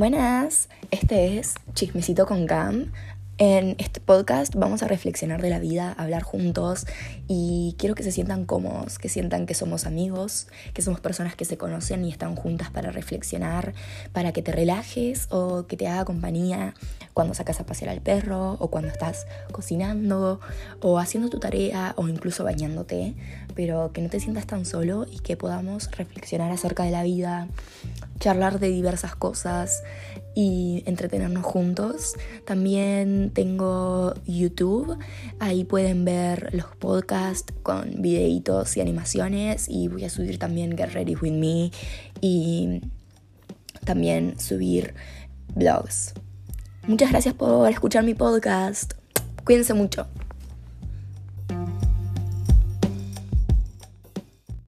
Buenas, este es Chismecito con Cam. En este podcast vamos a reflexionar de la vida, hablar juntos y quiero que se sientan cómodos, que sientan que somos amigos, que somos personas que se conocen y están juntas para reflexionar, para que te relajes o que te haga compañía cuando sacas a pasear al perro o cuando estás cocinando o haciendo tu tarea o incluso bañándote, pero que no te sientas tan solo y que podamos reflexionar acerca de la vida, charlar de diversas cosas y entretenernos juntos. También tengo YouTube, ahí pueden ver los podcasts con videitos y animaciones y voy a subir también Get Ready With Me y también subir blogs. Muchas gracias por escuchar mi podcast. Cuídense mucho.